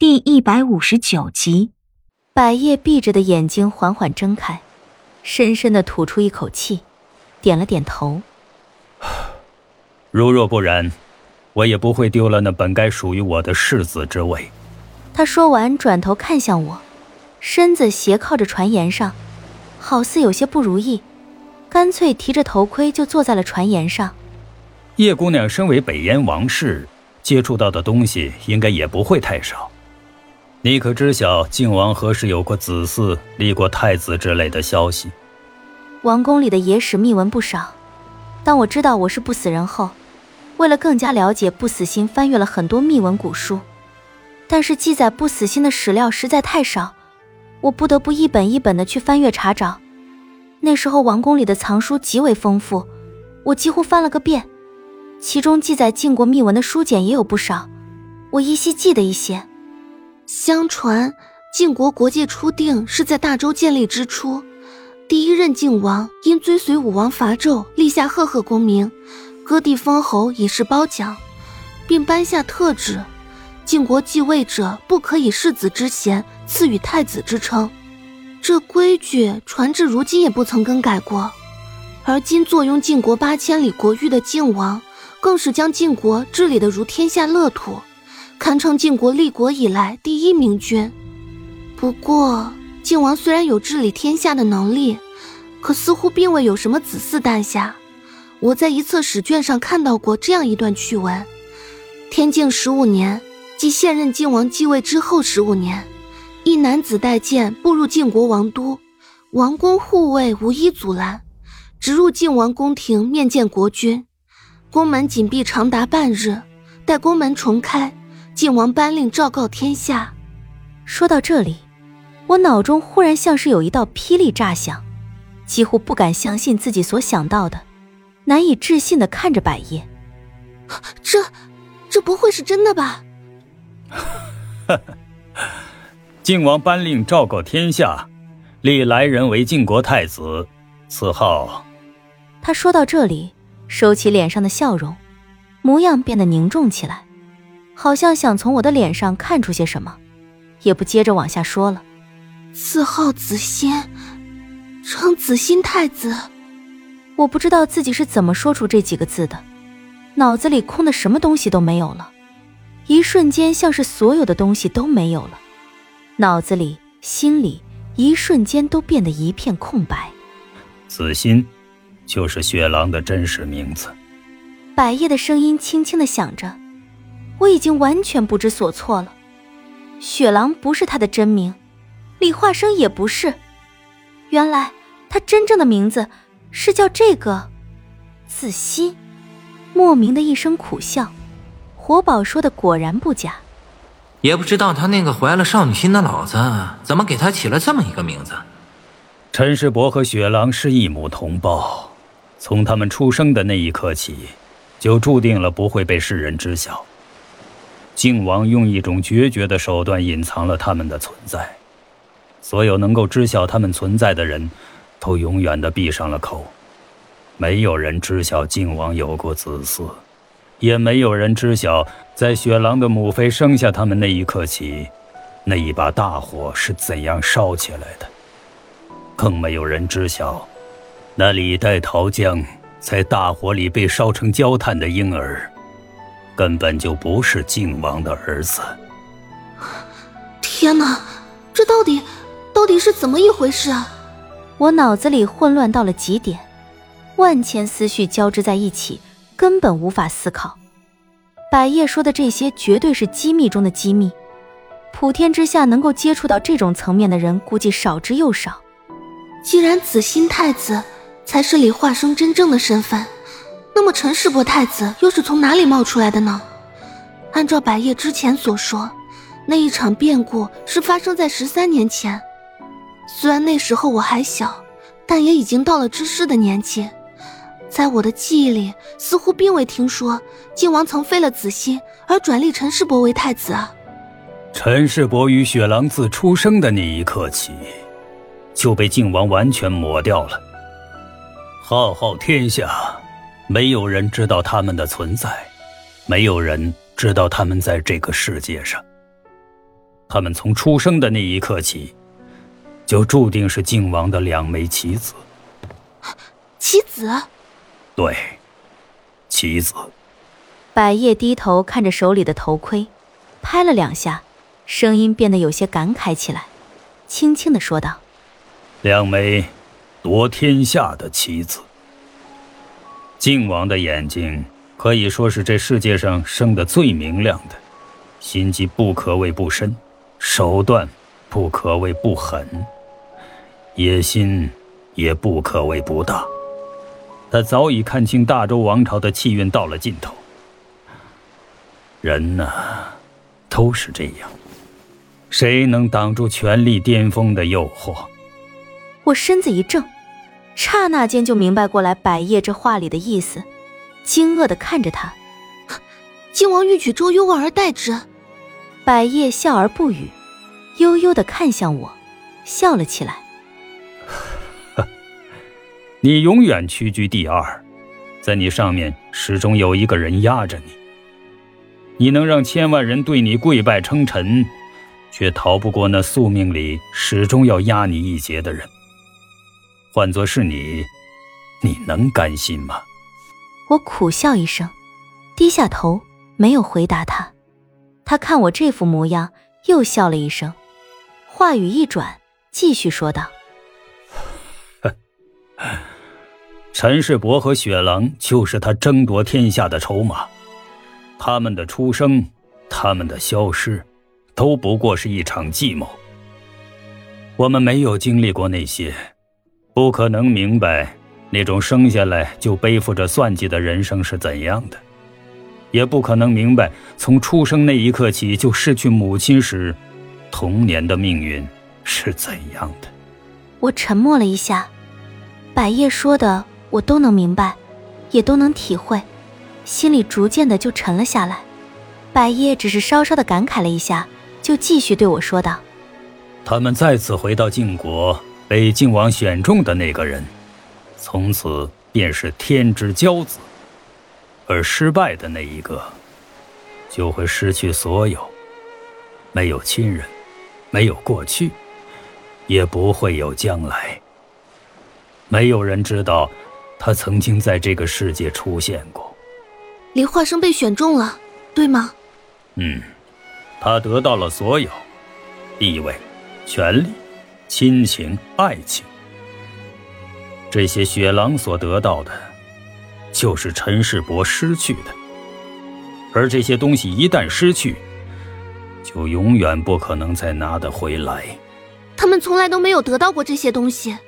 第一百五十九集，百叶闭着的眼睛缓缓睁开，深深的吐出一口气，点了点头。如若不然，我也不会丢了那本该属于我的世子之位。他说完，转头看向我，身子斜靠着船沿上，好似有些不如意，干脆提着头盔就坐在了船沿上。叶姑娘身为北燕王室，接触到的东西应该也不会太少。你可知晓靖王何时有过子嗣、立过太子之类的消息？王宫里的野史秘闻不少。当我知道我是不死人后，为了更加了解不死心，翻阅了很多秘闻古书。但是记载不死心的史料实在太少，我不得不一本一本的去翻阅查找。那时候王宫里的藏书极为丰富，我几乎翻了个遍，其中记载晋国秘闻的书简也有不少，我依稀记得一些。相传晋国国界初定是在大周建立之初，第一任晋王因追随武王伐纣，立下赫赫功名，割地封侯以示褒奖，并颁下特旨：晋国继位者不可以世子之衔赐予太子之称。这规矩传至如今也不曾更改过。而今坐拥晋国八千里国域的晋王，更是将晋国治理得如天下乐土。堪称晋国立国以来第一明君。不过，晋王虽然有治理天下的能力，可似乎并未有什么子嗣诞下。我在一册史卷上看到过这样一段趣闻：天敬十五年，即现任晋王继位之后十五年，一男子带剑步入晋国王都，王宫护卫无一阻拦，直入晋王宫廷面见国君。宫门紧闭长达半日，待宫门重开。晋王颁令昭告天下。说到这里，我脑中忽然像是有一道霹雳炸响，几乎不敢相信自己所想到的，难以置信的看着百叶。这，这不会是真的吧？晋王颁令昭告天下，立来人为晋国太子，此号。他说到这里，收起脸上的笑容，模样变得凝重起来。好像想从我的脸上看出些什么，也不接着往下说了。字号子欣，称子欣太子。我不知道自己是怎么说出这几个字的，脑子里空的什么东西都没有了，一瞬间像是所有的东西都没有了，脑子里、心里一瞬间都变得一片空白。子欣，就是雪狼的真实名字。百叶的声音轻轻的响着。我已经完全不知所措了，雪狼不是他的真名，李化生也不是，原来他真正的名字是叫这个，子欣。莫名的一声苦笑，活宝说的果然不假，也不知道他那个怀了少女心的老子怎么给他起了这么一个名字。陈世伯和雪狼是一母同胞，从他们出生的那一刻起，就注定了不会被世人知晓。靖王用一种决绝的手段隐藏了他们的存在，所有能够知晓他们存在的人，都永远的闭上了口。没有人知晓靖王有过子嗣，也没有人知晓在雪狼的母妃生下他们那一刻起，那一把大火是怎样烧起来的。更没有人知晓，那李代桃僵在大火里被烧成焦炭的婴儿。根本就不是靖王的儿子。天哪，这到底到底是怎么一回事啊？我脑子里混乱到了极点，万千思绪交织在一起，根本无法思考。百叶说的这些绝对是机密中的机密，普天之下能够接触到这种层面的人，估计少之又少。既然子心太子才是李化生真正的身份。那么陈世伯太子又是从哪里冒出来的呢？按照百叶之前所说，那一场变故是发生在十三年前。虽然那时候我还小，但也已经到了知事的年纪。在我的记忆里，似乎并未听说晋王曾废了子欣而转立陈世伯为太子啊。陈世伯与雪狼自出生的那一刻起，就被晋王完全抹掉了。浩浩天下。没有人知道他们的存在，没有人知道他们在这个世界上。他们从出生的那一刻起，就注定是靖王的两枚棋子。棋子？对，棋子。百叶低头看着手里的头盔，拍了两下，声音变得有些感慨起来，轻轻的说道：“两枚夺天下的棋子。靖王的眼睛可以说是这世界上生的最明亮的，心机不可谓不深，手段不可谓不狠，野心也不可谓不大。他早已看清大周王朝的气运到了尽头。”人呐，都是这样。谁能挡住权力巅峰的诱惑？我身子一怔，刹那间就明白过来百叶这话里的意思，惊愕的看着他。靖王欲取周幽望而代之。百叶笑而不语，悠悠的看向我，笑了起来。你永远屈居第二，在你上面始终有一个人压着你。你能让千万人对你跪拜称臣，却逃不过那宿命里始终要压你一截的人。换作是你，你能甘心吗？我苦笑一声，低下头没有回答他。他看我这副模样，又笑了一声，话语一转，继续说道：“陈世伯和雪狼就是他争夺天下的筹码。”他们的出生，他们的消失，都不过是一场计谋。我们没有经历过那些，不可能明白那种生下来就背负着算计的人生是怎样的，也不可能明白从出生那一刻起就失去母亲时，童年的命运是怎样的。我沉默了一下，百叶说的我都能明白，也都能体会。心里逐渐的就沉了下来，百叶只是稍稍的感慨了一下，就继续对我说道：“他们再次回到晋国，被靖王选中的那个人，从此便是天之骄子；而失败的那一个，就会失去所有，没有亲人，没有过去，也不会有将来。没有人知道，他曾经在这个世界出现过。”李化生被选中了，对吗？嗯，他得到了所有地位、权力、亲情、爱情。这些雪狼所得到的，就是陈世伯失去的。而这些东西一旦失去，就永远不可能再拿得回来。他们从来都没有得到过这些东西。